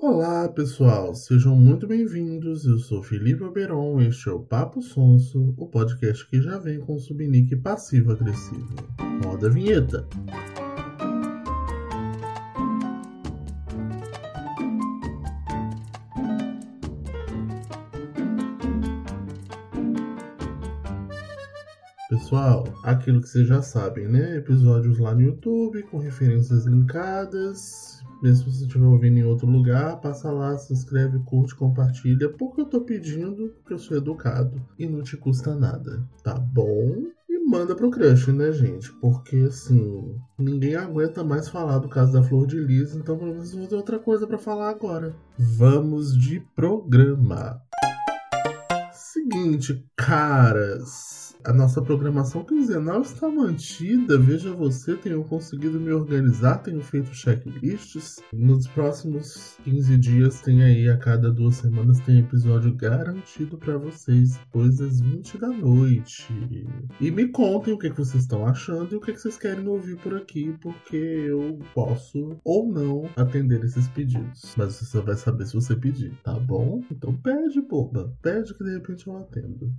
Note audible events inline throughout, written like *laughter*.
Olá pessoal, sejam muito bem-vindos. Eu sou Felipe Oberon, este é o Papo Sonso, o podcast que já vem com o subnick passivo-agressivo. Roda a vinheta! Pessoal, aquilo que vocês já sabem, né? Episódios lá no YouTube com referências linkadas. Mesmo se você estiver ouvindo em outro lugar, passa lá, se inscreve, curte, compartilha, porque eu tô pedindo, porque eu sou educado e não te custa nada, tá bom? E manda pro crush, né, gente? Porque assim, ninguém aguenta mais falar do caso da Flor de Lis, então pelo menos vou ter outra coisa para falar agora. Vamos de programa. Seguinte, caras a nossa programação quinzenal está mantida. Veja você, tenho conseguido me organizar, tenho feito checklists. Nos próximos 15 dias tem aí, a cada duas semanas, tem episódio garantido para vocês, depois das 20 da noite. E me contem o que, que vocês estão achando e o que, que vocês querem ouvir por aqui, porque eu posso ou não atender esses pedidos. Mas você só vai saber se você pedir, tá bom? Então pede, boba. Pede que de repente eu atendo.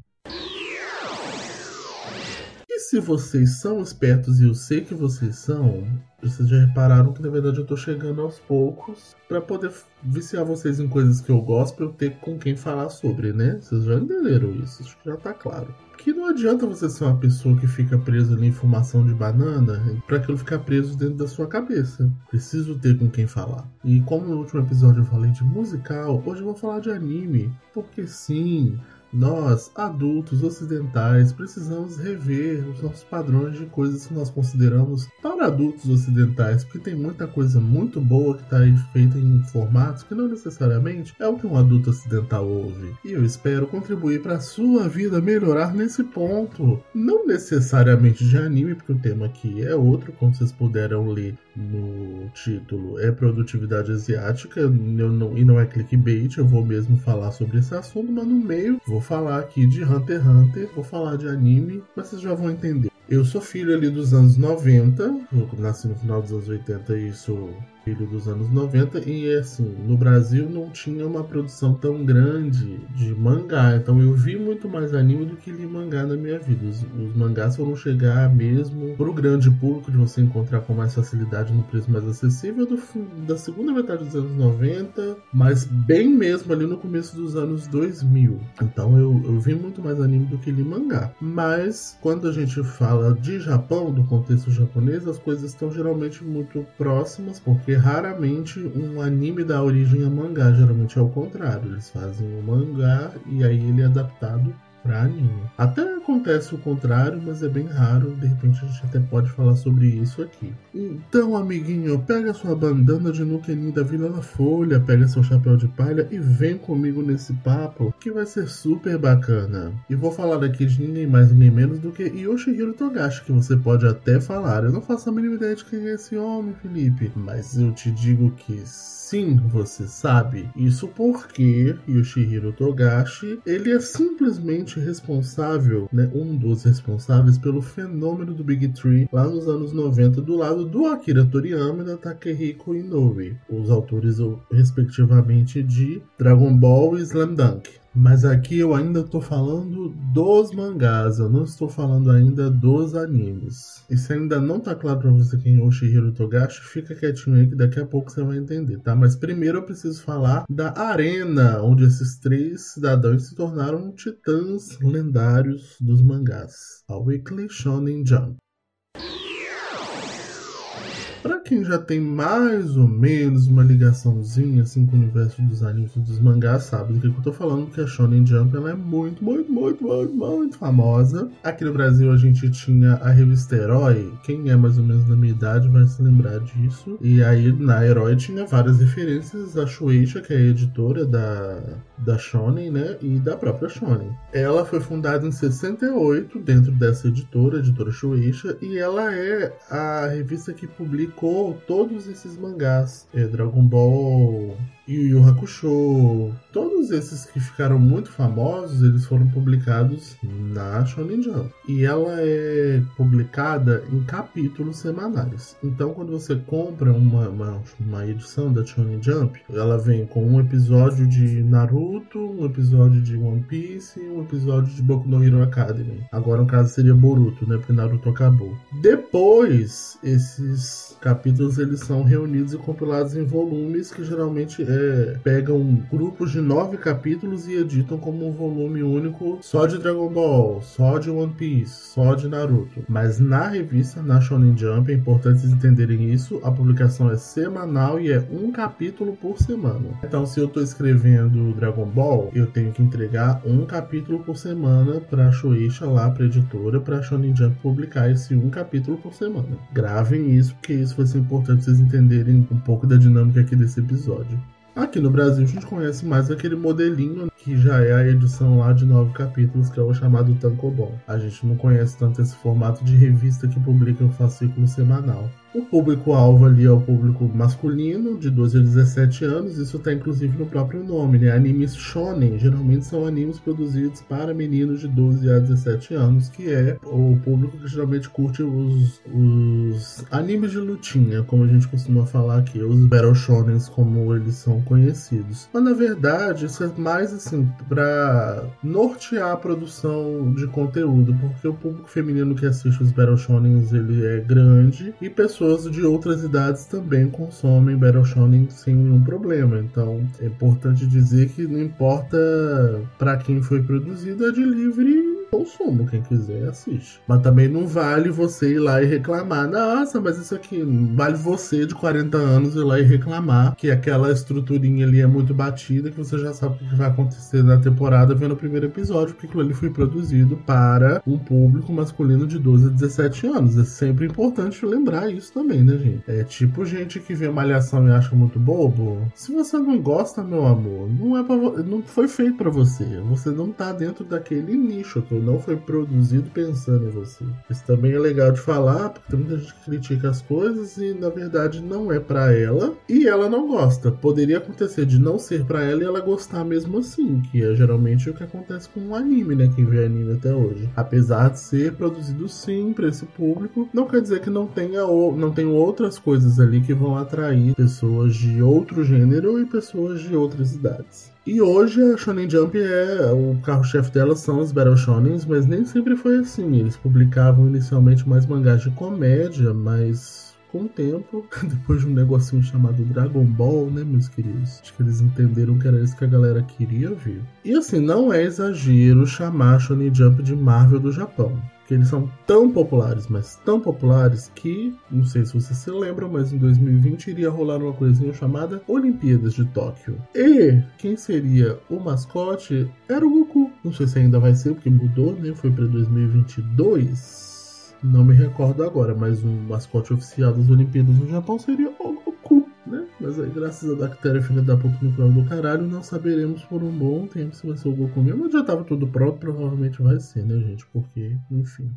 E se vocês são espertos, e eu sei que vocês são, vocês já repararam que na verdade eu tô chegando aos poucos para poder viciar vocês em coisas que eu gosto pra eu ter com quem falar sobre, né? Vocês já entenderam isso, acho que já tá claro. Que não adianta você ser uma pessoa que fica presa ali em fumação de banana para aquilo ficar preso dentro da sua cabeça. Preciso ter com quem falar. E como no último episódio eu falei de musical, hoje eu vou falar de anime. Porque sim, nós, adultos ocidentais, precisamos rever os nossos padrões de coisas que nós consideramos para adultos ocidentais, porque tem muita coisa muito boa que está aí feita em formatos que não necessariamente é o que um adulto ocidental ouve. E eu espero contribuir para a sua vida melhorar nesse ponto. Não necessariamente de anime, porque o tema aqui é outro, como vocês puderam ler no título, é produtividade asiática não, e não é clickbait, eu vou mesmo falar sobre esse assunto, mas no meio vou falar aqui de Hunter x Hunter, vou falar de anime, mas vocês já vão entender. Eu sou filho ali dos anos 90, eu nasci no final dos anos 80 e sou filho dos anos 90 e assim, no Brasil não tinha uma produção tão grande de mangá, então eu vi muito mais anime do que li mangá na minha vida. Os, os mangás foram chegar mesmo pro grande público de você encontrar com mais facilidade no preço mais acessível do, da segunda metade dos anos 90, mas bem mesmo ali no começo dos anos 2000. Então eu, eu vi muito mais anime do que li mangá. Mas quando a gente fala de Japão, do contexto japonês, as coisas estão geralmente muito próximas, porque raramente um anime dá origem a mangá, geralmente é o contrário. Eles fazem o mangá e aí ele é adaptado para anime. Até acontece o contrário, mas é bem raro. De repente a gente até pode falar sobre isso aqui. Então, amiguinho, pega sua bandana de Nukenin da Vila da Folha, pega seu chapéu de palha e vem comigo nesse papo que vai ser super bacana. E vou falar aqui de ninguém mais, ninguém menos do que Yoshihiro Togashi, que você pode até falar. Eu não faço a mínima ideia de quem é esse homem, Felipe, mas eu te digo que sim, você sabe. Isso porque Yoshihiro Togashi, ele é simplesmente responsável, né, um dos responsáveis pelo fenômeno do Big Tree lá nos anos 90 do lado do Akira Toriyama e da Takehiko Inoue, os autores respectivamente de Dragon Ball e Slam Dunk. Mas aqui eu ainda estou falando dos mangás, eu não estou falando ainda dos animes. E se ainda não tá claro para você quem é o Shihiro Togashi, fica quietinho aí que daqui a pouco você vai entender, tá? Mas primeiro eu preciso falar da arena onde esses três cidadãos se tornaram titãs lendários dos mangás, a Weekly Shonen Jump. Quem já tem mais ou menos uma ligaçãozinha assim com o universo dos animes e dos mangás, sabe do que eu tô falando, que a Shonen Jump ela é muito, muito, muito, muito, muito famosa. Aqui no Brasil a gente tinha a revista Herói, quem é mais ou menos da minha idade vai se lembrar disso. E aí na Herói tinha várias referências a Shueisha, que é a editora da, da Shonen, né, e da própria Shonen. Ela foi fundada em 68 dentro dessa editora, a editora Shueisha, e ela é a revista que publica publicou todos esses mangás. É, Dragon Ball, Yu Yu Hakusho, todos esses que ficaram muito famosos, eles foram publicados na Shonen Jump. E ela é publicada em capítulos semanais. Então, quando você compra uma, uma, uma edição da Shonen Jump, ela vem com um episódio de Naruto, um episódio de One Piece um episódio de Boku no Hero Academy. Agora, no caso, seria Boruto, né? Porque Naruto acabou. Depois, esses capítulos eles são reunidos e compilados em volumes que geralmente é, pegam grupos de nove capítulos e editam como um volume único só de Dragon Ball, só de One Piece, só de Naruto. Mas na revista, na Shonen Jump, é importante vocês entenderem isso, a publicação é semanal e é um capítulo por semana. Então, se eu estou escrevendo Dragon Ball, eu tenho que entregar um capítulo por semana para a Shueisha lá, para editora, para a Shonen Jump publicar esse um capítulo por semana. Gravem isso, porque isso vai ser importante vocês entenderem um pouco da dinâmica aqui desse episódio. Aqui no Brasil a gente conhece mais aquele modelinho que já é a edição lá de nove capítulos, que é o chamado Tankobon. A gente não conhece tanto esse formato de revista que publica o fascículo semanal. O público-alvo ali é o público masculino, de 12 a 17 anos, isso está inclusive no próprio nome, né? Animes shonen, geralmente são animes produzidos para meninos de 12 a 17 anos, que é o público que geralmente curte os, os animes de lutinha, como a gente costuma falar aqui, os battle shonens, como eles são conhecidos. Mas na verdade, isso é mais assim, para nortear a produção de conteúdo, porque o público feminino que assiste os battle shonens, ele é grande, e pessoas pessoas de outras idades também consomem Battle Shonen sem nenhum problema. Então é importante dizer que não importa para quem foi produzido, é de livre consumo, quem quiser assiste. Mas também não vale você ir lá e reclamar. Nossa, mas isso aqui vale você de 40 anos ir lá e reclamar que aquela estruturinha ali é muito batida, que você já sabe o que vai acontecer na temporada vendo o primeiro episódio, porque aquilo ali foi produzido para um público masculino de 12 a 17 anos. É sempre importante lembrar isso também, né, gente? É tipo gente que vê malhação e acha muito bobo. Se você não gosta, meu amor, não é pra, não foi feito para você. Você não tá dentro daquele nicho. Eu não foi produzido pensando em você. Isso também é legal de falar, porque tem muita gente que critica as coisas e na verdade não é para ela e ela não gosta. Poderia acontecer de não ser para ela e ela gostar mesmo assim, que é geralmente o que acontece com o anime, né? Quem vê anime até hoje. Apesar de ser produzido sim para esse público, não quer dizer que não tenha não tenha outras coisas ali que vão atrair pessoas de outro gênero e pessoas de outras idades. E hoje a Shonen Jump é o carro-chefe dela são os Battle Shonens, mas nem sempre foi assim. Eles publicavam inicialmente mais mangás de comédia, mas com o tempo, *laughs* depois de um negocinho chamado Dragon Ball, né, meus queridos? Acho que eles entenderam que era isso que a galera queria ver. E assim, não é exagero chamar Shonen Jump de Marvel do Japão que eles são tão populares, mas tão populares que, não sei se vocês se lembram, mas em 2020 iria rolar uma coisinha chamada Olimpíadas de Tóquio. E quem seria o mascote era o Goku. Não sei se ainda vai ser, porque mudou, né? Foi para 2022. Não me recordo agora, mas o mascote oficial das Olimpíadas no Japão seria o Goku, né? Mas aí, graças a bactéria filha da puta no do caralho, não saberemos por um bom tempo se vai ser o Goku mesmo. Já tava tudo pronto, provavelmente vai ser, né, gente? Porque, enfim.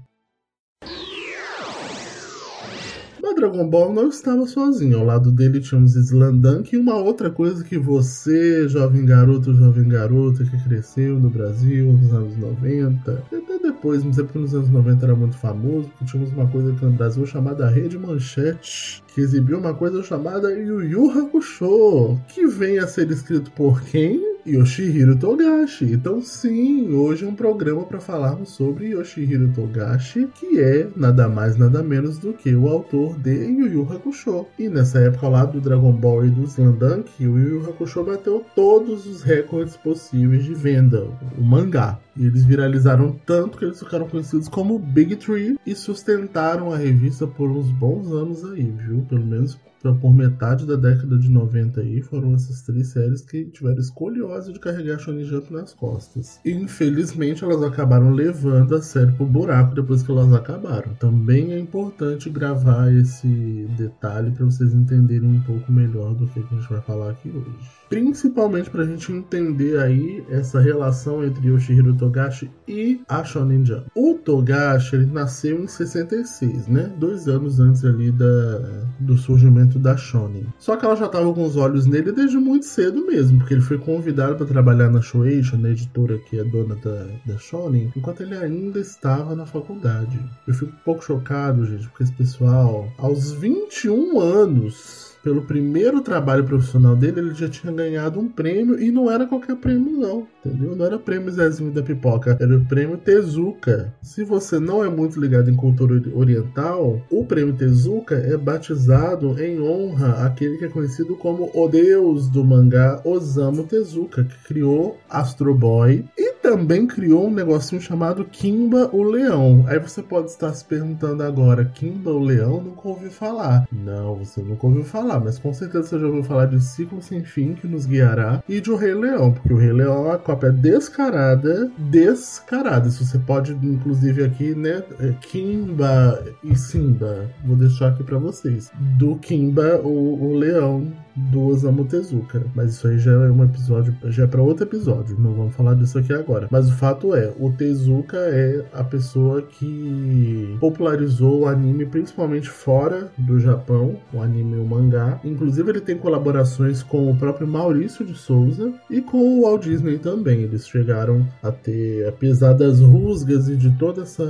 Mas Dragon Ball não estava sozinho. Ao lado dele tínhamos Slandunk e uma outra coisa que você, jovem garoto, jovem garota que cresceu no Brasil nos anos 90, até depois, mas é porque nos anos 90 era muito famoso, porque tínhamos uma coisa aqui no Brasil chamada Rede Manchete, que exibiu uma coisa chamada Yu Yu Hakusho, que vem a ser escrito por quem? Yoshihiro Togashi. Então, sim, hoje é um programa para falarmos sobre Yoshihiro Togashi, que é nada mais nada menos do que o autor de Yu Yu Hakusho. E nessa época lá do Dragon Ball e do Slandunk, o Yu Yu Hakusho bateu todos os recordes possíveis de venda, o mangá. E eles viralizaram tanto que eles ficaram conhecidos como Big Tree e sustentaram a revista por uns bons anos aí, viu? Pelo menos por metade da década de 90 aí, foram essas três séries que tiveram escolhose de carregar Shonen Jump nas costas. Infelizmente, elas acabaram levando a série pro buraco depois que elas acabaram. Também é importante gravar esse detalhe para vocês entenderem um pouco melhor do que a gente vai falar aqui hoje principalmente para a gente entender aí essa relação entre Yoshihiro Togashi e a Shonen Jump. O Togashi ele nasceu em 66, né? Dois anos antes ali da, do surgimento da Shonen. Só que ela já estava com os olhos nele desde muito cedo mesmo, porque ele foi convidado para trabalhar na Shueisha, na editora que é dona da, da Shonen, enquanto ele ainda estava na faculdade. Eu fico um pouco chocado, gente, porque esse pessoal, aos 21 anos, pelo primeiro trabalho profissional dele, ele já tinha ganhado um prêmio e não era qualquer prêmio, não. Entendeu? Não era prêmio Zezinho da Pipoca, era o prêmio Tezuka. Se você não é muito ligado em cultura oriental, o prêmio Tezuka é batizado em honra àquele que é conhecido como o deus do mangá Osamu Tezuka, que criou Astro Boy e também criou um negocinho chamado Kimba o Leão. Aí você pode estar se perguntando agora, Kimba o Leão? Nunca ouviu falar. Não, você nunca ouviu falar, mas com certeza você já ouviu falar de Ciclo Sem Fim, que nos guiará, e de O Rei Leão, porque O Rei Leão é uma cópia descarada, descarada. Isso você pode, inclusive, aqui, né, é, Kimba e Simba, vou deixar aqui para vocês. Do Kimba, o, o Leão do Osamu Tezuka. Mas isso aí já é um episódio, já é para outro episódio, não vamos falar disso aqui agora. Mas o fato é, o Tezuka é a pessoa que popularizou o anime principalmente fora do Japão, o anime e o mangá. Inclusive ele tem colaborações com o próprio Maurício de Souza e com o Walt Disney também. Eles chegaram a ter, apesar das rusgas e de toda essa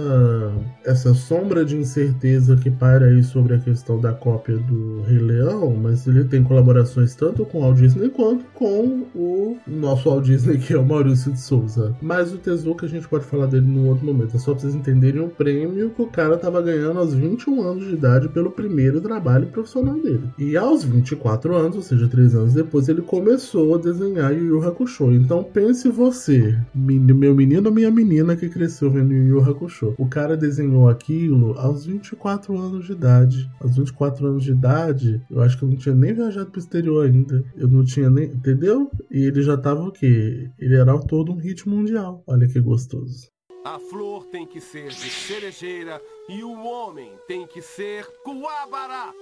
essa sombra de incerteza que paira aí sobre a questão da cópia do Rei Leão, mas ele tem colaborações tanto com o Walt Disney quanto com o nosso Walt Disney, que é o Maurício de Souza. Mas o Tezuka a gente pode falar dele num outro momento. É só pra vocês entenderem o prêmio que o cara tava ganhando aos 21 anos de idade pelo primeiro trabalho profissional dele. E aos 24 anos, ou seja, 3 anos depois, ele começou a desenhar Yu Yu Hakusho. Então pense você, meu menino ou minha menina que cresceu vendo Yu Yu Hakusho. O cara desenhou aquilo aos 24 anos de idade. Aos 24 anos de idade, eu acho que eu não tinha nem viajado pro exterior ainda. Eu não tinha nem. Entendeu? E ele já tava o quê? Ele era de um hit mundial. Olha que gostoso. A flor tem que ser de cerejeira e o homem tem que ser coabará.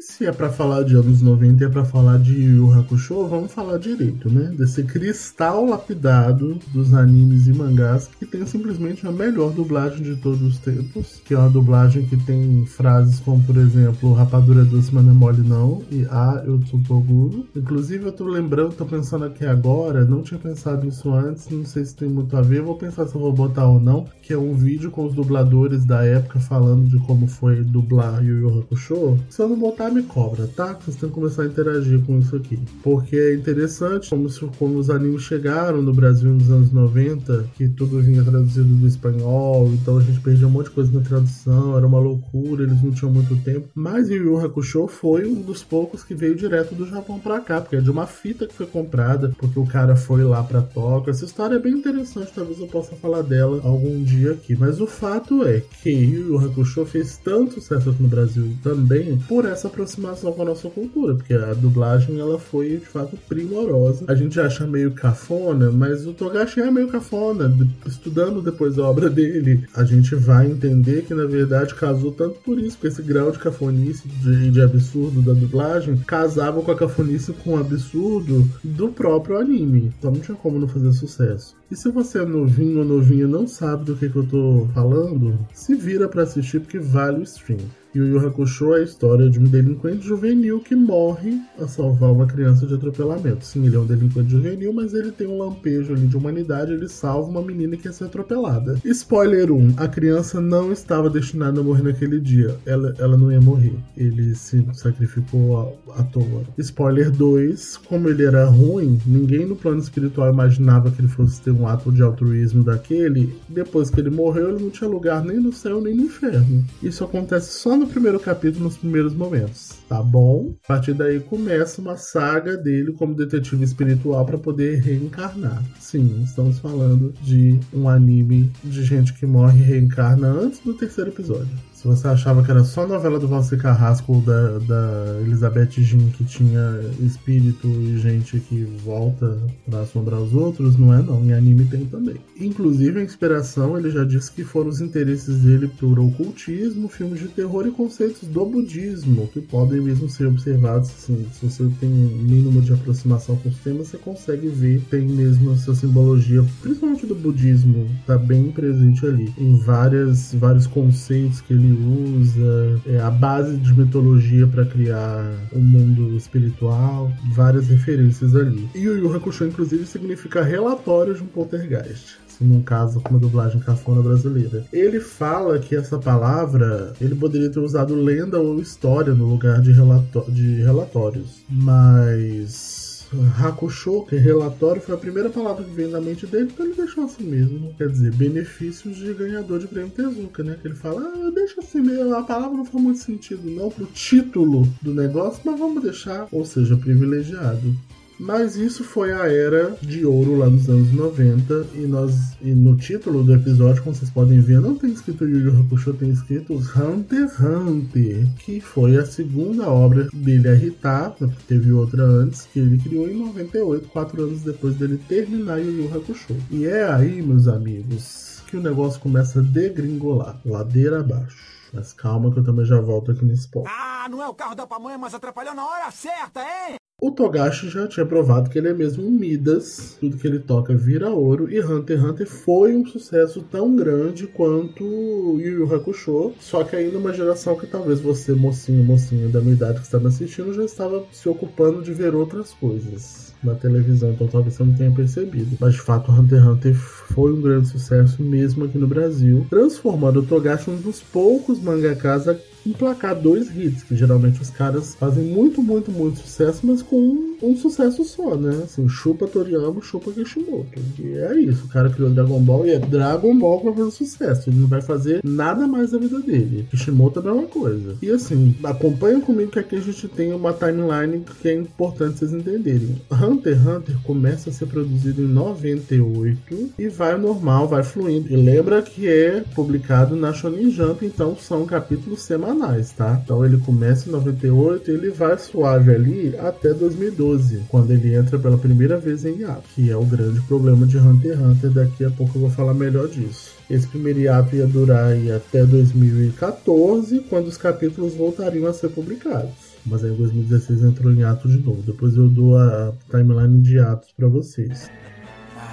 Se é para falar de anos 90 e é para falar de Yu Hakusho, vamos falar direito, né? Desse cristal lapidado dos animes e mangás que tem simplesmente a melhor dublagem de todos os tempos, que é uma dublagem que tem frases como, por exemplo, rapadura doce, mas não é mole não, e ah, eu sou Toguro. Inclusive eu tô lembrando, tô pensando aqui agora, não tinha pensado nisso antes, não sei se tem muito a ver, vou pensar se eu vou botar ou não, que é um vídeo com os dubladores da época falando de como foi dublar Yu Yu Hakusho. Se eu não botar me cobra, tá? Vocês têm que começar a interagir com isso aqui. Porque é interessante como, se, como os animes chegaram no Brasil nos anos 90, que tudo vinha traduzido do espanhol, então a gente perdia um monte de coisa na tradução, era uma loucura, eles não tinham muito tempo. Mas Yu Yu Hakusho foi um dos poucos que veio direto do Japão pra cá, porque é de uma fita que foi comprada, porque o cara foi lá pra Tóquio. Essa história é bem interessante, talvez eu possa falar dela algum dia aqui. Mas o fato é que Yu Yu Hakusho fez tanto sucesso no Brasil também por essa aproximação com a nossa cultura, porque a dublagem ela foi de fato primorosa. A gente acha meio cafona, mas o Togashi é meio cafona. Estudando depois a obra dele, a gente vai entender que na verdade casou tanto por isso, porque esse grau de cafonice de, de absurdo da dublagem casava com a cafonice com o absurdo do próprio anime. Então não tinha como não fazer sucesso. E se você é novinho ou novinha não sabe do que, que eu tô falando, se vira para assistir porque vale o stream. O Yu Hakusho é a história de um delinquente juvenil que morre a salvar uma criança de atropelamento. Sim, ele é um delinquente juvenil, mas ele tem um lampejo ali de humanidade, ele salva uma menina que ia ser atropelada. Spoiler 1, a criança não estava destinada a morrer naquele dia. Ela, ela não ia morrer. Ele se sacrificou à, à toa. Spoiler 2, como ele era ruim, ninguém no plano espiritual imaginava que ele fosse ter um ato de altruísmo daquele. Depois que ele morreu, ele não tinha lugar nem no céu nem no inferno. Isso acontece só no primeiro capítulo, nos primeiros momentos, tá bom? A partir daí começa uma saga dele como detetive espiritual para poder reencarnar. Sim, estamos falando de um anime de gente que morre e reencarna antes do terceiro episódio. Se você achava que era só novela do Valci Carrasco ou da, da Elizabeth Jean que tinha espírito e gente que volta para assombrar os outros, não é não. Em anime tem também. Inclusive, a inspiração, ele já disse que foram os interesses dele por ocultismo, filmes de terror e conceitos do budismo, que podem mesmo ser observados. Assim, se você tem um mínimo de aproximação com os temas, você consegue ver, tem mesmo essa simbologia, principalmente do budismo, tá bem presente ali, em várias, vários conceitos que ele usa, é a base de mitologia para criar o um mundo espiritual, várias referências ali. E o Yu Hakusho, inclusive, significa relatório de um poltergeist num caso com uma dublagem cafona brasileira. Ele fala que essa palavra ele poderia ter usado lenda ou história no lugar de, relato de relatórios, mas Hakusho, que é relatório, foi a primeira palavra que veio na mente dele, então ele deixou assim mesmo. Quer dizer, benefícios de ganhador de prêmio Tezuka, né? Que ele fala, ah, deixa assim mesmo, a palavra não faz muito sentido não pro título do negócio, mas vamos deixar, ou seja, privilegiado. Mas isso foi a era de ouro lá nos anos 90 e nós e no título do episódio, como vocês podem ver, não tem escrito Yu Yu Hakusho, tem escrito Hunter x Hunter, que foi a segunda obra dele a porque teve outra antes que ele criou em 98, quatro anos depois dele terminar Yu Yu Hakusho. E é aí, meus amigos, que o negócio começa a degringolar, ladeira abaixo. Mas calma que eu também já volto aqui nesse ponto. Ah, não é o carro da pamonha, mas atrapalhou na hora certa, hein? O Togashi já tinha provado que ele é mesmo um Midas, tudo que ele toca vira ouro, e Hunter x Hunter foi um sucesso tão grande quanto Yu Yu Hakusho, só que aí numa geração que talvez você, mocinho, mocinho da minha idade que está me assistindo, já estava se ocupando de ver outras coisas na televisão, então talvez você não tenha percebido. Mas de fato, Hunter x Hunter foi um grande sucesso mesmo aqui no Brasil, transformando o Togashi um dos poucos mangakas emplacar dois hits, que geralmente os caras fazem muito, muito, muito sucesso, mas com um, um sucesso só, né? Assim, chupa Toriyama, chupa Kishimoto. E é isso, o cara criou Dragon Ball e é Dragon Ball pra fazer sucesso. Ele não vai fazer nada mais da vida dele. Kishimoto é a mesma coisa. E assim, acompanha comigo que aqui a gente tem uma timeline que é importante vocês entenderem. Hunter x Hunter começa a ser produzido em 98 e vai normal, vai fluindo. E lembra que é publicado na Shonen Jump, então são capítulos semanais tá? Então ele começa em 98 e ele vai suave ali até 2012, quando ele entra pela primeira vez em hiato, que é o grande problema de Hunter x Hunter. Daqui a pouco eu vou falar melhor disso. Esse primeiro hiato ia durar até 2014, quando os capítulos voltariam a ser publicados. Mas aí em 2016 entrou em hiato de novo. Depois eu dou a timeline de hiatos para vocês.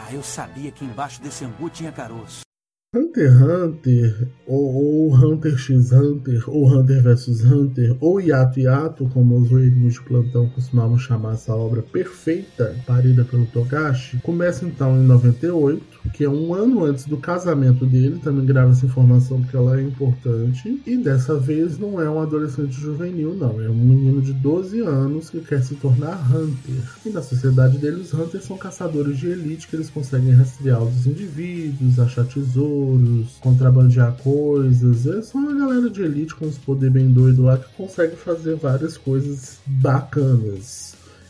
Ah, eu sabia que embaixo desse angu tinha caroço. Hunter x Hunter, ou, ou, Hunter x Hunter, ou Hunter vs Hunter, ou Yato Yato, como os zoeirinhos de plantão costumavam chamar essa obra perfeita, parida pelo Togashi, começa então em 98, que é um ano antes do casamento dele, também grava essa informação porque ela é importante, e dessa vez não é um adolescente juvenil, não, é um menino de 12 anos que quer se tornar Hunter. E na sociedade dele, os Hunters são caçadores de elite que eles conseguem rastrear os indivíduos, achar tesouros, contrabandear coisas. É só uma galera de elite com os poderes bem doidos lá que consegue fazer várias coisas bacanas.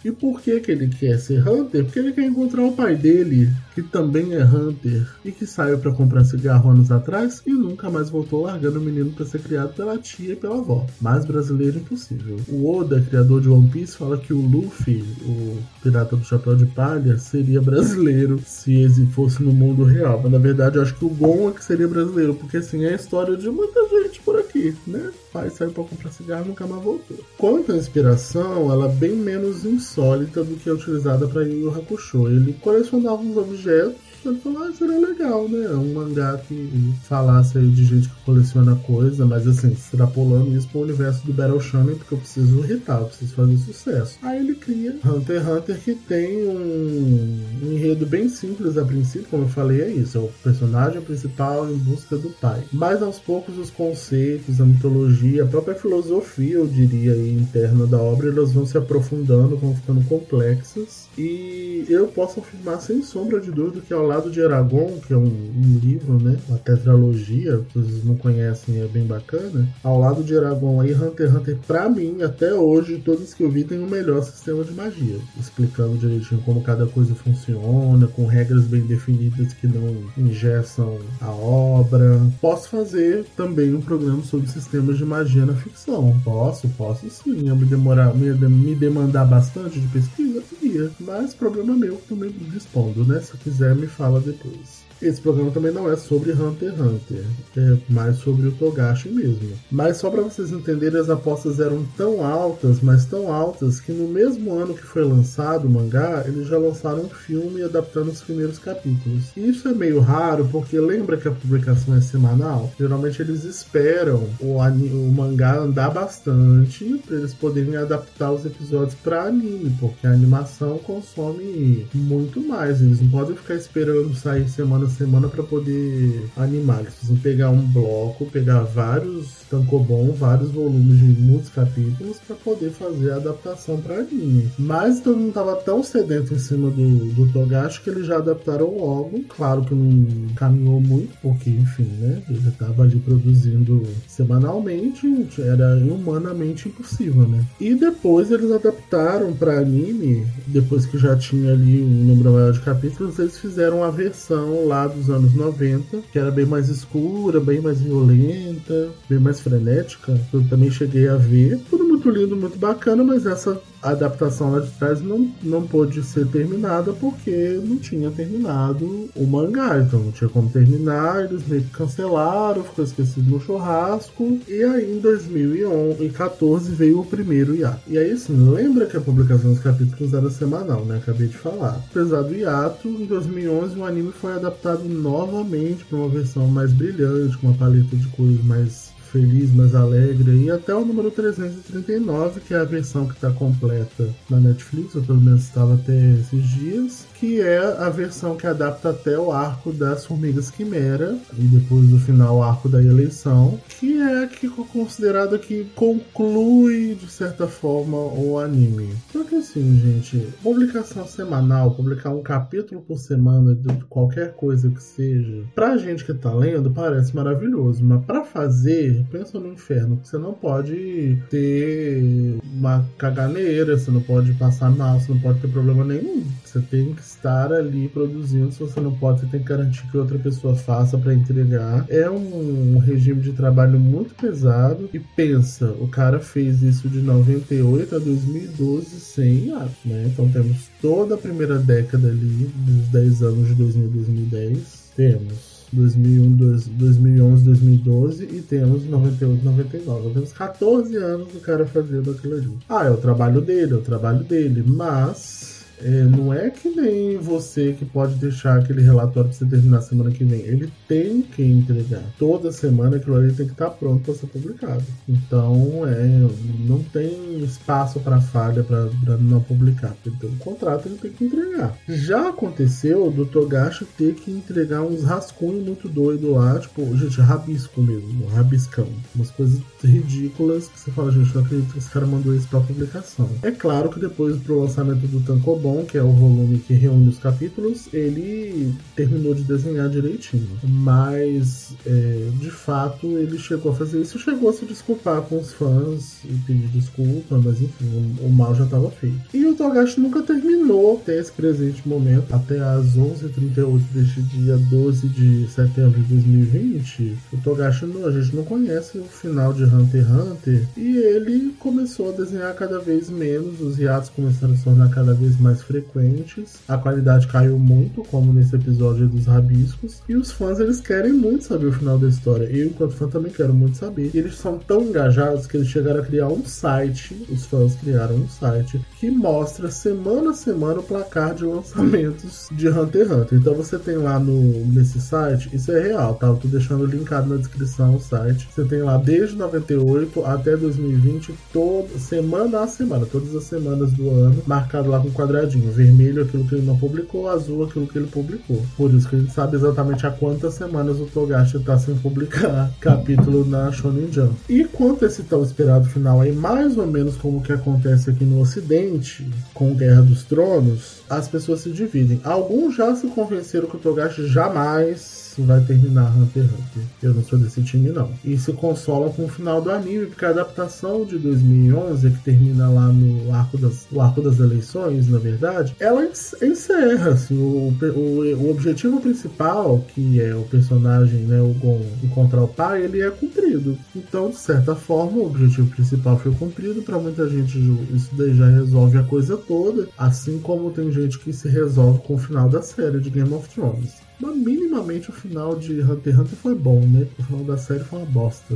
E por que, que ele quer ser Hunter? Porque ele quer encontrar o pai dele, que também é Hunter, e que saiu para comprar cigarro anos atrás e nunca mais voltou largando o menino para ser criado pela tia e pela avó. Mais brasileiro impossível. O Oda, criador de One Piece, fala que o Luffy, o pirata do chapéu de palha, seria brasileiro se ele fosse no mundo real. Mas na verdade eu acho que o Gon é que seria brasileiro, porque assim é a história de muita gente por aqui, né? Pai saiu para comprar cigarro e nunca mais voltou. Quanto à inspiração, ela é bem menos insólita do que a utilizada para Yu Hakusho. Ele colecionava uns objetos ele falou, ah, seria legal, né? Um mangá que falasse aí de gente que coleciona coisa, mas assim, extrapolando isso pro universo do Battle Shonen, porque eu preciso irritar, eu preciso fazer sucesso. Aí ele cria Hunter x Hunter que tem um, um enredo bem simples a princípio, como eu falei, é isso, é o personagem principal em busca do pai. Mas aos poucos os conceitos, a mitologia, a própria filosofia, eu diria, aí, interna da obra, elas vão se aprofundando, vão ficando complexas. E eu posso afirmar sem sombra de dúvida que ao lado Legado de Aragon, que é um, um, livro, né? Uma tetralogia, que vocês não conhecem, é bem bacana. Ao lado de Aragon aí, Hunter x Hunter, pra mim, até hoje, todos que eu vi, tem o melhor sistema de magia. Explicando direitinho como cada coisa funciona, com regras bem definidas que não ingessam a obra. Posso fazer também um programa sobre sistemas de magia na ficção. Posso, posso sim. Eu me demorar, me, me demandar bastante de pesquisa, podia. Mas problema meu, também respondo, né? Se quiser, me fala depois. Esse programa também não é sobre Hunter x Hunter, é mais sobre o Togashi mesmo. Mas só para vocês entenderem, as apostas eram tão altas, mas tão altas, que no mesmo ano que foi lançado o mangá, eles já lançaram um filme adaptando os primeiros capítulos. E isso é meio raro, porque lembra que a publicação é semanal? Geralmente eles esperam o, o mangá andar bastante para eles poderem adaptar os episódios para anime, porque a animação consome muito mais. Eles não podem ficar esperando sair semana a semana para poder animar. Eles precisam pegar um bloco, pegar vários tankobon, vários volumes de muitos capítulos para poder fazer a adaptação para anime. Mas todo mundo tava tão sedento em cima do, do Togashi que eles já adaptaram logo. Claro que não caminhou muito, porque enfim, né? Ele tava ali produzindo semanalmente, era humanamente impossível, né? E depois eles adaptaram para anime, depois que já tinha ali um número maior de capítulos, eles fizeram a versão lá dos anos 90, que era bem mais escura, bem mais violenta, bem mais frenética. Eu também cheguei a ver. Tudo muito lindo, muito bacana, mas essa adaptação lá de trás não, não pôde ser terminada porque não tinha terminado o mangá, então não tinha como terminar, eles meio que cancelaram, ficou esquecido no churrasco, e aí em 2014 veio o primeiro hiato. E aí assim, lembra que a publicação dos capítulos era semanal, né? Acabei de falar. Apesar do hiato, em 2011 o anime foi adaptado novamente para uma versão mais brilhante, com uma paleta de cores mais feliz, mais alegre, e até o número 339, que é a versão que está completa na Netflix, ou pelo menos estava até esses dias, que é a versão que adapta até o arco das Formigas Quimera, e depois do final o arco da eleição, que é a que considerada que conclui, de certa forma, o anime. Só que assim, gente, publicação semanal, publicar um capítulo por semana de qualquer coisa que seja, pra gente que tá lendo, parece maravilhoso, mas para fazer, pensa no inferno, que você não pode ter uma caganeira, você não pode passar mal, você não pode ter problema nenhum. Você tem que estar ali produzindo, se você não pode, você tem que garantir que outra pessoa faça para entregar. É um regime de trabalho muito pesado. E pensa, o cara fez isso de 98 a 2012 sem ato, né? Então temos toda a primeira década ali, dos 10 anos de 2000 a 2010. Temos 2001, 2011, 2012 e temos 98, 99. Temos 14 anos do cara fazendo aquilo ali. Ah, é o trabalho dele, é o trabalho dele, mas é, não é que nem você que pode deixar aquele relatório para você terminar semana que vem. Ele tem que entregar. Toda semana aquilo ali tem que estar pronto para ser publicado. Então, é, não tem espaço para falha para não publicar. Tem um contrato, ele tem que entregar. Já aconteceu do Togashi ter que entregar uns rascunhos muito doidos lá, tipo, gente, rabisco mesmo, rabiscão. Umas coisas ridículas que você fala, gente, não acredito que esse cara mandou isso para publicação. É claro que depois pro lançamento do Tankobon que é o volume que reúne os capítulos, ele terminou de desenhar direitinho. Mas, é, de fato, ele chegou a fazer isso, chegou a se desculpar com os fãs e pedir desculpa, mas enfim, o, o mal já estava feito. E o Togashi nunca terminou até esse presente momento, até às 11h38 deste dia 12 de setembro de 2020. O Togashi, não, a gente não conhece o final de Hunter x Hunter e ele começou a desenhar cada vez menos, os hiatos começaram a se tornar cada vez mais mais frequentes, a qualidade caiu muito, como nesse episódio dos rabiscos, e os fãs eles querem muito saber o final da história. Eu, enquanto fã, também quero muito saber. E eles são tão engajados que eles chegaram a criar um site, os fãs criaram um site, que mostra semana a semana o placar de lançamentos de Hunter x Hunter. Então você tem lá no, nesse site, isso é real, tá? Eu tô deixando linkado na descrição o site. Você tem lá desde 98 até 2020, todo, semana a semana, todas as semanas do ano, marcado lá com quadradinho Vermelho aquilo que ele não publicou, azul aquilo que ele publicou. Por isso que a gente sabe exatamente há quantas semanas o Togashi está sem publicar *laughs* capítulo na Shonen Jump. E quanto a esse tão esperado final aí, mais ou menos como que acontece aqui no Ocidente, com Guerra dos Tronos, as pessoas se dividem. Alguns já se convenceram que o Togashi jamais vai terminar Hunter x Hunter. Eu não sou desse time, não. E se consolam com o final do anime, porque a adaptação de 2011, que termina lá no arco das, o arco das eleições, na verdade, ela encerra, assim, o, o, o objetivo principal, que é o personagem, né, o Gon, encontrar o pai, ele é cumprido. Então, de certa forma, o objetivo principal foi cumprido. Para muita gente, isso daí já resolve a coisa toda. Assim como tem gente que se resolve com o final da série de Game of Thrones. Mas minimamente o final de Hunter x Hunter foi bom, né? O final da série foi uma bosta.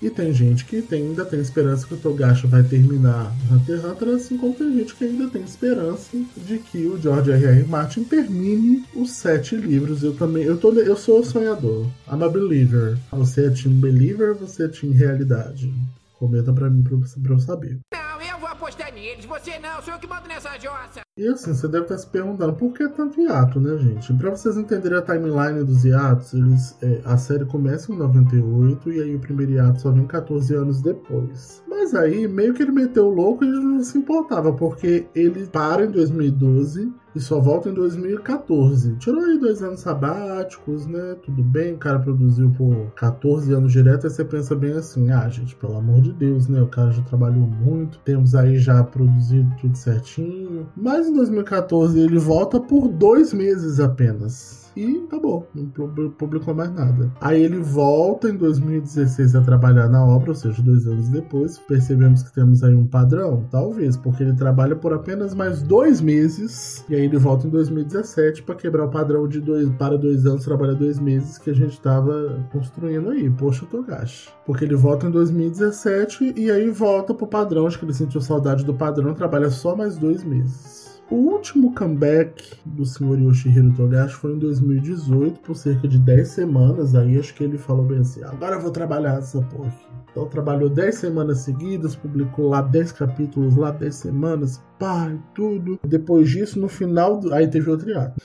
E tem gente que tem, ainda tem esperança que o Togashi vai terminar Hunter x Hunter, assim como tem gente que ainda tem esperança de que o George R. R. Martin termine os sete livros. Eu também, eu, tô, eu sou sonhador. I'm a believer. Você é team believer, você é team realidade? Comenta pra mim pra, pra eu saber. Vou apostar neles. Você não, sou eu que mando nessa jossa. E assim, você deve estar se perguntando por que tanto hiato, né, gente? Para vocês entenderem a timeline dos hiatos, eles, é, a série começa em 98 e aí o primeiro hiato só vem 14 anos depois. Mas aí, meio que ele meteu o louco e ele não se importava, porque ele para em 2012 e só volta em 2014. Tirou aí dois anos sabáticos, né? Tudo bem, o cara produziu por 14 anos direto, aí você pensa bem assim, ah, gente, pelo amor de Deus, né? O cara já trabalhou muito, temos aí já produzido tudo certinho. Mas em 2014 ele volta por dois meses apenas e acabou, não publicou mais nada. Aí ele volta em 2016 a trabalhar na obra, ou seja, dois anos depois. Percebemos que temos aí um padrão, talvez, porque ele trabalha por apenas mais dois meses e aí ele volta em 2017 para quebrar o padrão de dois para dois anos, trabalha dois meses que a gente estava construindo aí. Poxa, Togashi. Porque ele volta em 2017 e aí volta pro padrão, acho que ele sentiu saudade do padrão, trabalha só mais dois meses. O último comeback do senhor Yoshihiro Togashi foi em 2018, por cerca de 10 semanas. Aí acho que ele falou bem assim: agora eu vou trabalhar essa porra. Então trabalhou 10 semanas seguidas, publicou lá 10 capítulos, lá 10 semanas, pá, tudo. Depois disso, no final. Do... Aí teve outro ato.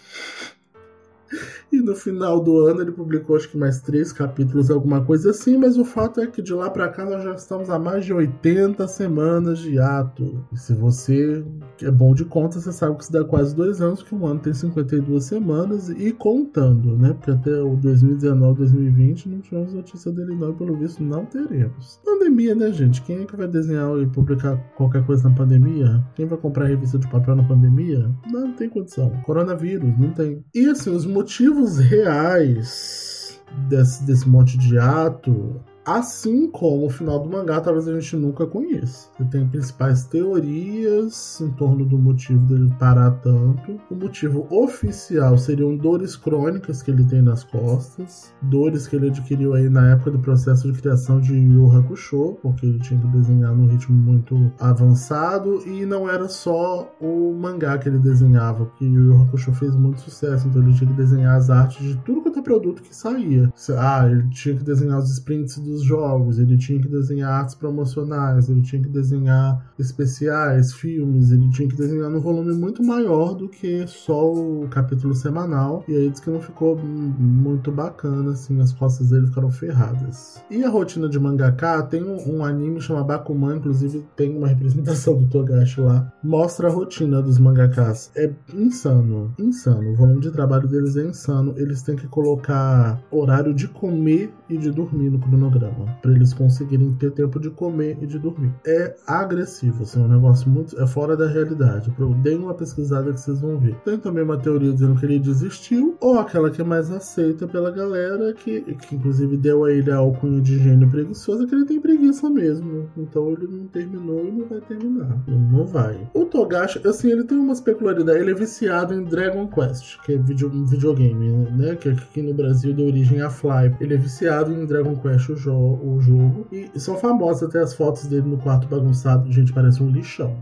E no final do ano ele publicou acho que mais três capítulos, alguma coisa assim, mas o fato é que de lá para cá nós já estamos há mais de 80 semanas de ato. E se você é bom de conta, você sabe que isso dá quase dois anos, que um ano tem 52 semanas e contando, né? Porque até o 2019, 2020 não tivemos notícia dele não, e pelo visto não teremos. Pandemia, né, gente? Quem é que vai desenhar e publicar qualquer coisa na pandemia? Quem vai comprar revista de papel na pandemia? Não, não tem condição. Coronavírus, não tem. E assim, os motivos motivos reais desse, desse monte de ato Assim como o final do mangá, talvez a gente nunca conheça. Você tem principais teorias em torno do motivo dele parar tanto. O motivo oficial seriam dores crônicas que ele tem nas costas, dores que ele adquiriu aí na época do processo de criação de Yu Hakusho, porque ele tinha que desenhar num ritmo muito avançado e não era só o mangá que ele desenhava, porque Yu Hakusho fez muito sucesso, então ele tinha que desenhar as artes de tudo quanto é produto que saía. Ah, ele tinha que desenhar os sprints do jogos, ele tinha que desenhar artes promocionais, ele tinha que desenhar especiais, filmes, ele tinha que desenhar num volume muito maior do que só o capítulo semanal. E aí diz que não ficou muito bacana, assim, as costas dele ficaram ferradas. E a rotina de mangaka tem um, um anime chamado Bakuman, inclusive tem uma representação do Togashi lá, mostra a rotina dos mangakas. É insano, insano. O volume de trabalho deles é insano. Eles têm que colocar horário de comer e de dormir no cronograma para eles conseguirem ter tempo de comer e de dormir. É agressivo, assim, é um negócio muito. é fora da realidade. Deem uma pesquisada que vocês vão ver. Tem também uma teoria dizendo que ele desistiu, ou aquela que é mais aceita pela galera, que, que inclusive deu a ele a alcunha de gênio preguiçoso, é que ele tem preguiça mesmo. Então ele não terminou e não vai terminar. Não vai. O Togashi, assim, ele tem umas peculiaridades. Ele é viciado em Dragon Quest, que é video, um videogame, né? Que aqui no Brasil deu origem a Fly. Ele é viciado em Dragon Quest, o jogo o jogo. E são famosas até as fotos dele no quarto bagunçado. Gente, parece um lixão.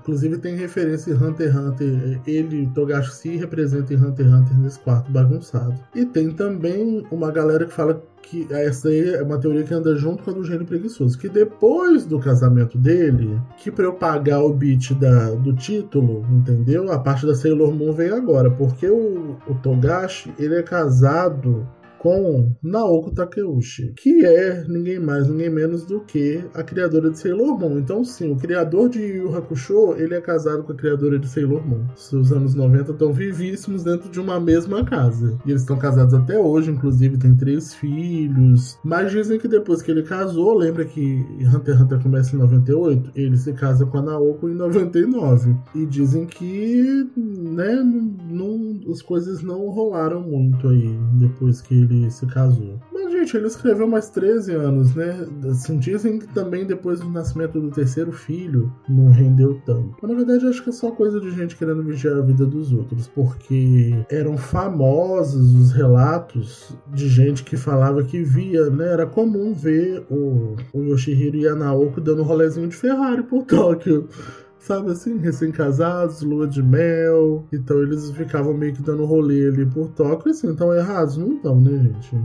Inclusive tem referência em Hunter x Hunter. Ele, Togashi, se representa em Hunter x Hunter nesse quarto bagunçado. E tem também uma galera que fala que essa aí é uma teoria que anda junto com a do gênio preguiçoso, que depois do casamento dele, que para eu pagar o beat da, do título, entendeu? A parte da Sailor Moon vem agora, porque o, o Togashi, ele é casado com Naoko Takeuchi, que é ninguém mais, ninguém menos do que a criadora de Sailor Moon. Então, sim, o criador de Yu Hakusho, ele é casado com a criadora de Sailor Moon. Os anos 90 estão vivíssimos dentro de uma mesma casa. E eles estão casados até hoje, inclusive tem três filhos. Mas dizem que depois que ele casou, lembra que Hunter x Hunter começa em 98? Ele se casa com a Naoko em 99. E dizem que, né, não, as coisas não rolaram muito aí depois que ele se casou. Mas, gente, ele escreveu mais 13 anos, né? Assim, dizem que também depois do nascimento do terceiro filho não rendeu tanto. Mas, na verdade, acho que é só coisa de gente querendo vigiar a vida dos outros, porque eram famosos os relatos de gente que falava que via, né? Era comum ver o, o Yoshihiro Naoko dando rolezinho de Ferrari por Tóquio sabe assim, recém-casados, lua de mel. Então eles ficavam meio que dando rolê ali por Tóquio, assim, então errados não estão, né, gente?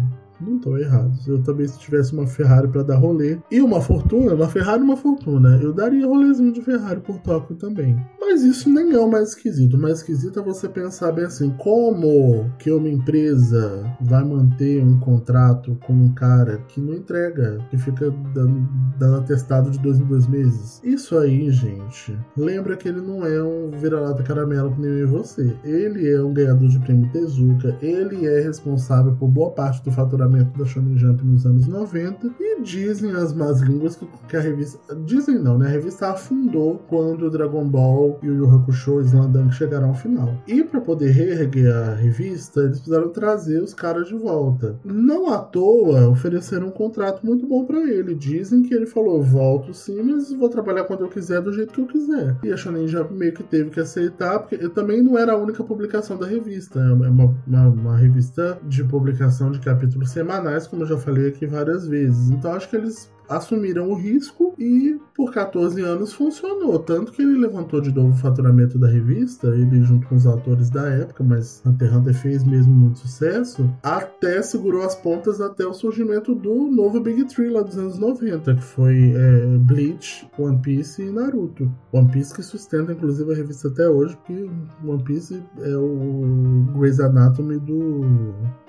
Não estão errados. Eu também, se tivesse uma Ferrari para dar rolê e uma fortuna, uma Ferrari uma fortuna, eu daria rolezinho de Ferrari por Tóquio também. Mas isso nem é o mais esquisito. O mais esquisito é você pensar bem assim: como que uma empresa vai manter um contrato com um cara que não entrega, que fica dando, dando atestado de dois em dois meses? Isso aí, gente, lembra que ele não é um vira-lata caramelo que nem eu e você. Ele é um ganhador de prêmio Tezuka, ele é responsável por boa parte do faturamento da Shonen Jump nos anos 90 e dizem as más línguas que, que a revista dizem não, né? A revista afundou quando o Dragon Ball e o Yu Hakusho e Slandunk chegaram ao final. E para poder reerguer a revista, eles precisaram trazer os caras de volta. Não à toa ofereceram um contrato muito bom para ele. Dizem que ele falou: "Volto sim, mas vou trabalhar quando eu quiser do jeito que eu quiser". E a Shonen Jump meio que teve que aceitar, porque eu também não era a única publicação da revista, é uma, uma, uma revista de publicação de capítulos semanais, como eu já falei aqui várias vezes. Então acho que eles assumiram o risco e por 14 anos funcionou. Tanto que ele levantou de novo o faturamento da revista, ele junto com os autores da época, mas Hunter x Hunter fez mesmo muito sucesso, até segurou as pontas até o surgimento do novo Big Tree lá dos anos 90, que foi é, Bleach, One Piece e Naruto. One Piece que sustenta inclusive a revista até hoje, porque One Piece é o Grey's Anatomy do,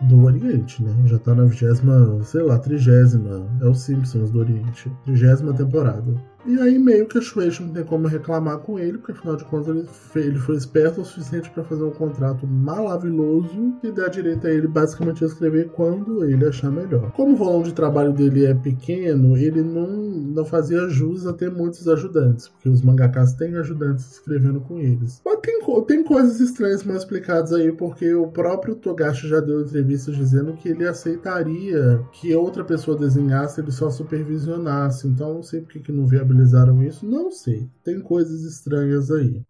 do Oriente, né? Já tá na vigésima, sei lá, trigésima. É o Simpsons do Oriente. Trigésima temporada. E aí meio que a Shueisha não tem como reclamar com ele, porque afinal de contas ele, ele foi esperto o suficiente para fazer um contrato maravilhoso e dar direito a ele basicamente a escrever quando ele achar melhor. Como o volume de trabalho dele é pequeno, ele não, não fazia jus a ter muitos ajudantes, porque os mangakas têm ajudantes escrevendo com eles. Mas tem, tem coisas estranhas mal explicadas aí, porque o próprio Togashi já deu entrevistas dizendo que ele aceitaria que outra pessoa desenhasse, ele só supervisionasse. Então não sei porque que não viabilizou viabilizaram isso? Não sei. Tem coisas estranhas aí.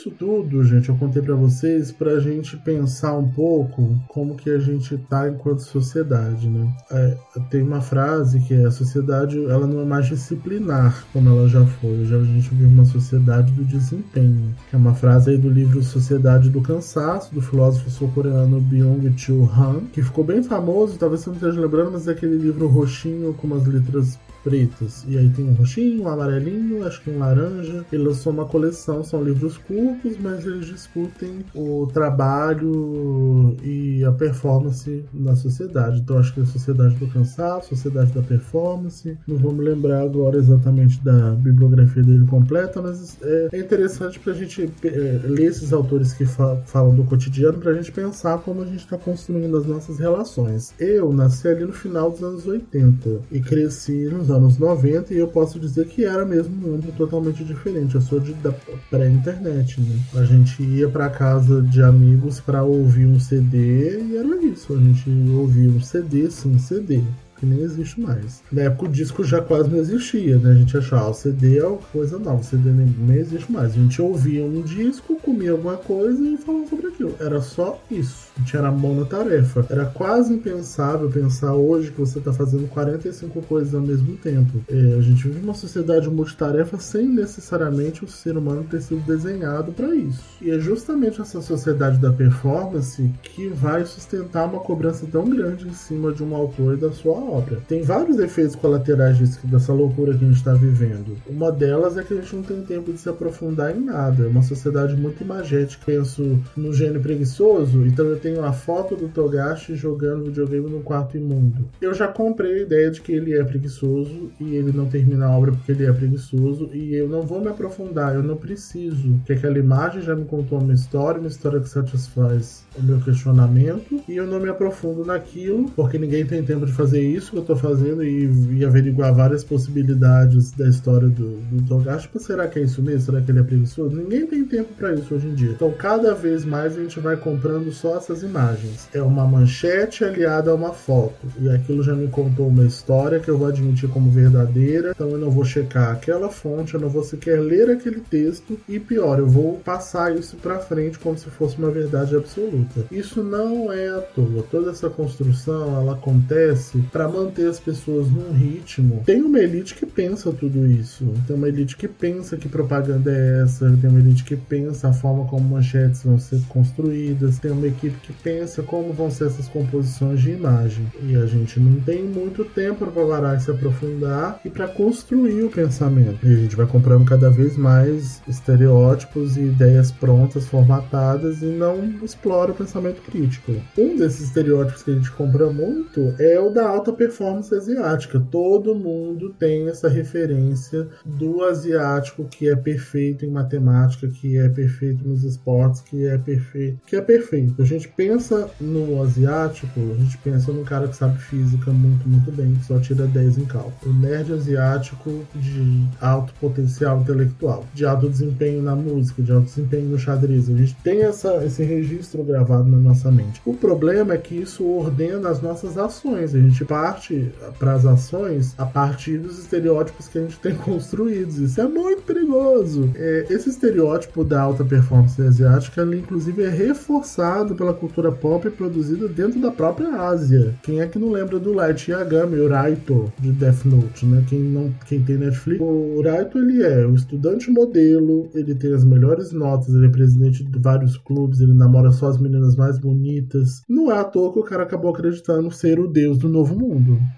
Isso tudo, gente, eu contei para vocês para a gente pensar um pouco como que a gente tá enquanto sociedade, né? É, tem uma frase que é a sociedade, ela não é mais disciplinar como ela já foi. Já a gente vive uma sociedade do desempenho, que é uma frase aí do livro Sociedade do Cansaço, do filósofo sul-coreano Byung-Chul Han, que ficou bem famoso, talvez você não esteja lembrando, mas é aquele livro roxinho com umas letras pretas. E aí tem um roxinho, um amarelinho, acho que um laranja. Ele lançou uma coleção, são livros curtos, mas eles discutem o trabalho e a performance na sociedade. Então acho que é a sociedade do cansaço, sociedade da performance. Não vou me lembrar agora exatamente da bibliografia dele completa, mas é, é interessante para a gente é, ler esses autores que fa falam do cotidiano, para a gente pensar como a gente está construindo as nossas relações. Eu nasci ali no final dos anos 80 e cresci nos anos 90 e eu posso dizer que era mesmo um mundo totalmente diferente. Eu sou de, da pré-internet, né? A gente ia para casa de amigos para ouvir um CD e era isso. A gente ouvia um CD, sim, CD que nem existe mais. Na época o disco já quase não existia, né? A gente achava, ah, o CD é coisa nova, o CD nem, nem existe mais. A gente ouvia um disco, comia alguma coisa e falava sobre aquilo. Era só isso. A gente era monotarefa. Era quase impensável pensar hoje que você está fazendo 45 coisas ao mesmo tempo. É, a gente vive uma sociedade multitarefa sem necessariamente o ser humano ter sido desenhado para isso. E é justamente essa sociedade da performance que vai sustentar uma cobrança tão grande em cima de um autor e da sua obra. Tem vários efeitos colaterais disso, dessa loucura que a gente está vivendo. Uma delas é que a gente não tem tempo de se aprofundar em nada. É uma sociedade muito imagética. Penso no gênio preguiçoso, então eu tenho a foto do Togashi jogando videogame no quarto imundo. Eu já comprei a ideia de que ele é preguiçoso e ele não termina a obra porque ele é preguiçoso e eu não vou me aprofundar, eu não preciso. Que aquela imagem já me contou uma história, uma história que satisfaz o meu questionamento e eu não me aprofundo naquilo porque ninguém tem tempo de fazer isso que eu tô fazendo e, e averiguar várias possibilidades da história do, do Togashi. Tipo, será que é isso mesmo? Será que ele é preguiçoso? Ninguém tem tempo para isso hoje em dia. Então, cada vez mais a gente vai comprando só essas imagens. É uma manchete aliada a uma foto. E aquilo já me contou uma história que eu vou admitir como verdadeira. Então, eu não vou checar aquela fonte, eu não vou sequer ler aquele texto. E pior, eu vou passar isso para frente como se fosse uma verdade absoluta. Isso não é à toa. Toda essa construção ela acontece para manter as pessoas num ritmo. Tem uma elite que pensa tudo isso. Tem uma elite que pensa que propaganda é essa. Tem uma elite que pensa a forma como manchetes vão ser construídas. Tem uma equipe que pensa como vão ser essas composições de imagem. E a gente não tem muito tempo para parar e se aprofundar e para construir o pensamento. E a gente vai comprando cada vez mais estereótipos e ideias prontas, formatadas e não explora o pensamento crítico. Um desses estereótipos que a gente compra muito é o da alta performance asiática. Todo mundo tem essa referência do asiático que é perfeito em matemática, que é perfeito nos esportes, que é perfeito, que é perfeito. A gente pensa no asiático, a gente pensa no cara que sabe física muito, muito bem, que só tira 10 em cálculo. O nerd asiático de alto potencial intelectual, de alto desempenho na música, de alto desempenho no xadrez. A gente tem essa, esse registro gravado na nossa mente. O problema é que isso ordena as nossas ações. A gente parte para as ações a partir dos estereótipos que a gente tem *laughs* construídos. Isso é muito perigoso. É, esse estereótipo da alta performance asiática, ele, inclusive, é reforçado pela cultura pop produzida dentro da própria Ásia. Quem é que não lembra do Light Yagami, o Raito, de Death Note, né? Quem, não, quem tem Netflix, o Raito, ele é o estudante modelo, ele tem as melhores notas, ele é presidente de vários clubes, ele namora só as meninas mais bonitas. Não é à toa que o cara acabou acreditando ser o deus do novo mundo.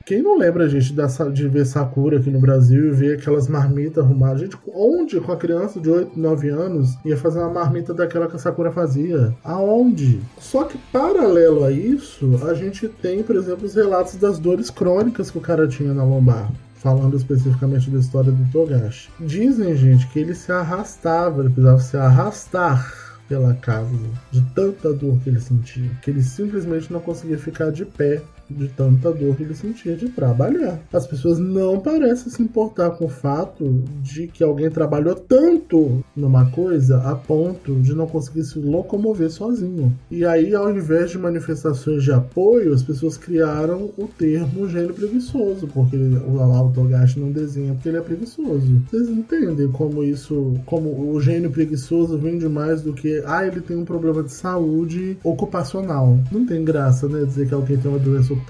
Quem não lembra, gente, de ver Sakura aqui no Brasil e ver aquelas marmitas arrumadas? Gente, onde com a criança de 8, 9 anos ia fazer uma marmita daquela que a Sakura fazia? Aonde? Só que paralelo a isso, a gente tem, por exemplo, os relatos das dores crônicas que o cara tinha na lombar falando especificamente da história do Togashi. Dizem, gente, que ele se arrastava, ele precisava se arrastar pela casa de tanta dor que ele sentia, que ele simplesmente não conseguia ficar de pé de tanta dor que ele sentia de trabalhar. As pessoas não parecem se importar com o fato de que alguém trabalhou tanto numa coisa a ponto de não conseguir se locomover sozinho. E aí, ao invés de manifestações de apoio, as pessoas criaram o termo gênio preguiçoso, porque o Autogashi não desenha porque ele é preguiçoso. Vocês entendem como isso, como o gênio preguiçoso vem de mais do que, ah, ele tem um problema de saúde ocupacional. Não tem graça, né, dizer que alguém tem uma doença ocupacional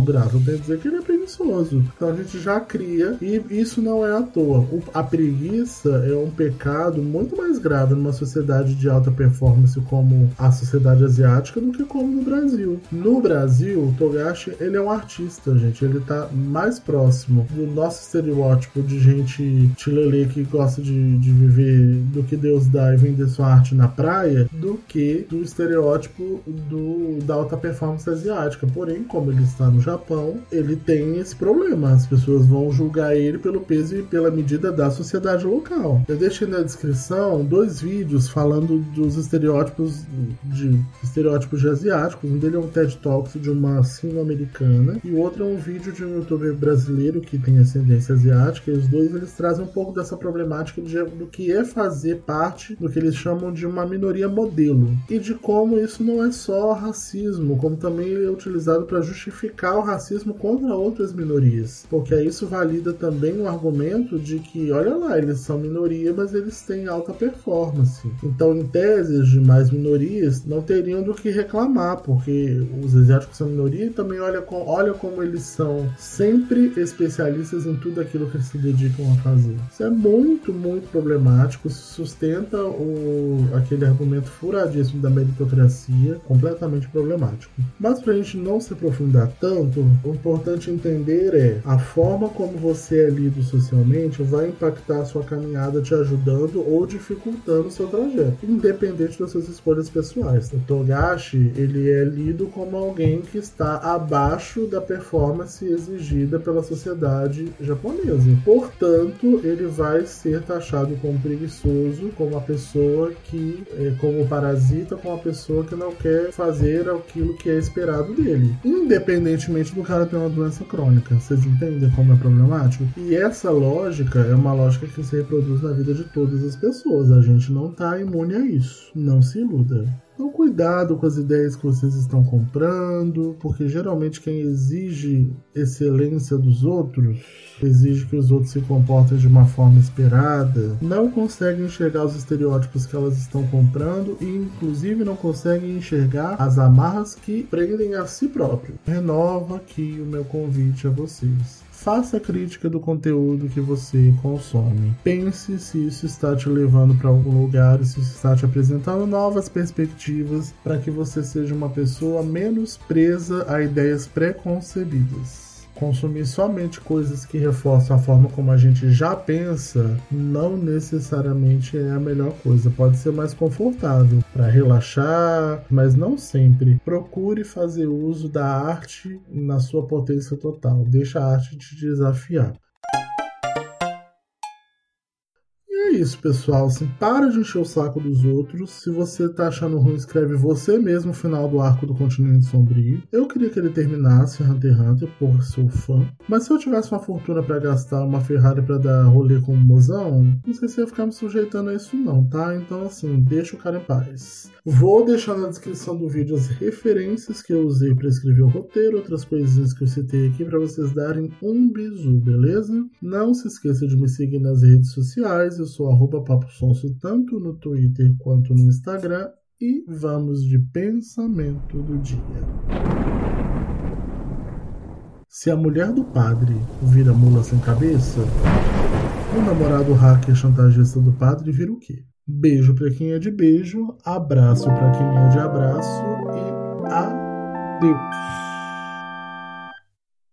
grave, quer dizer que ele é preguiçoso. Então a gente já cria, e isso não é à toa. O, a preguiça é um pecado muito mais grave numa sociedade de alta performance como a sociedade asiática do que como no Brasil. No Brasil, o Togashi, ele é um artista, gente. Ele tá mais próximo do nosso estereótipo de gente chilelê que gosta de, de viver do que Deus dá e vender sua arte na praia, do que do estereótipo do, da alta performance asiática. Porém, como ele está no Japão, ele tem esse problema. As pessoas vão julgar ele pelo peso e pela medida da sociedade local. Eu deixei na descrição dois vídeos falando dos estereótipos de estereótipos de asiáticos. Um dele é um TED Talks de uma sino-americana e o outro é um vídeo de um youtuber brasileiro que tem ascendência asiática. E os dois eles trazem um pouco dessa problemática de, do que é fazer parte do que eles chamam de uma minoria modelo e de como isso não é só racismo, como também é utilizado para justificar o racismo contra outras minorias, porque isso valida também o argumento de que, olha lá, eles são minoria, mas eles têm alta performance. Então, em tese, as demais minorias não teriam do que reclamar, porque os asiáticos são minoria e também olha, olha como eles são sempre especialistas em tudo aquilo que eles se dedicam a fazer. Isso é muito, muito problemático, sustenta o, aquele argumento furadíssimo da meritocracia, completamente problemático. Mas para a gente não se aprofundar tanto, o importante entender é a forma como você é lido socialmente vai impactar a sua caminhada te ajudando ou dificultando o seu trajeto, independente das suas escolhas pessoais. O Togashi, ele é lido como alguém que está abaixo da performance exigida pela sociedade japonesa. Portanto, ele vai ser taxado como preguiçoso, como a pessoa que, é, como parasita, como a pessoa que não quer fazer aquilo que é esperado dele, independentemente do cara ter uma doença crônica. Vocês entendem como é problemático? E essa lógica é uma lógica que se reproduz na vida de todas as pessoas. A gente não está imune a isso. Não se iluda. Então, cuidado com as ideias que vocês estão comprando, porque geralmente quem exige excelência dos outros, exige que os outros se comportem de uma forma esperada, não consegue enxergar os estereótipos que elas estão comprando e, inclusive, não conseguem enxergar as amarras que prendem a si próprio. Renova aqui o meu convite a vocês. Faça crítica do conteúdo que você consome. Pense se isso está te levando para algum lugar, se isso está te apresentando novas perspectivas para que você seja uma pessoa menos presa a ideias preconcebidas consumir somente coisas que reforçam a forma como a gente já pensa não necessariamente é a melhor coisa. Pode ser mais confortável para relaxar, mas não sempre. Procure fazer uso da arte na sua potência total. Deixa a arte te desafiar. Isso, pessoal. Assim, para de encher o saco dos outros. Se você tá achando ruim, escreve você mesmo o final do arco do Continente Sombrio. Eu queria que ele terminasse Hunter x Hunter, por sou fã. Mas se eu tivesse uma fortuna para gastar uma Ferrari para dar rolê com o mozão, não sei se ia ficar me sujeitando a isso não, tá? Então assim, deixa o cara em paz. Vou deixar na descrição do vídeo as referências que eu usei para escrever o roteiro, outras coisinhas que eu citei aqui para vocês darem um bisu, beleza? Não se esqueça de me seguir nas redes sociais. Eu sou arroba Papo Sonso tanto no Twitter quanto no Instagram. E vamos de pensamento do dia. Se a mulher do padre vira mula sem cabeça, o namorado hacker chantagista do padre vira o quê? Beijo para quem é de beijo, abraço para quem é de abraço e adeus.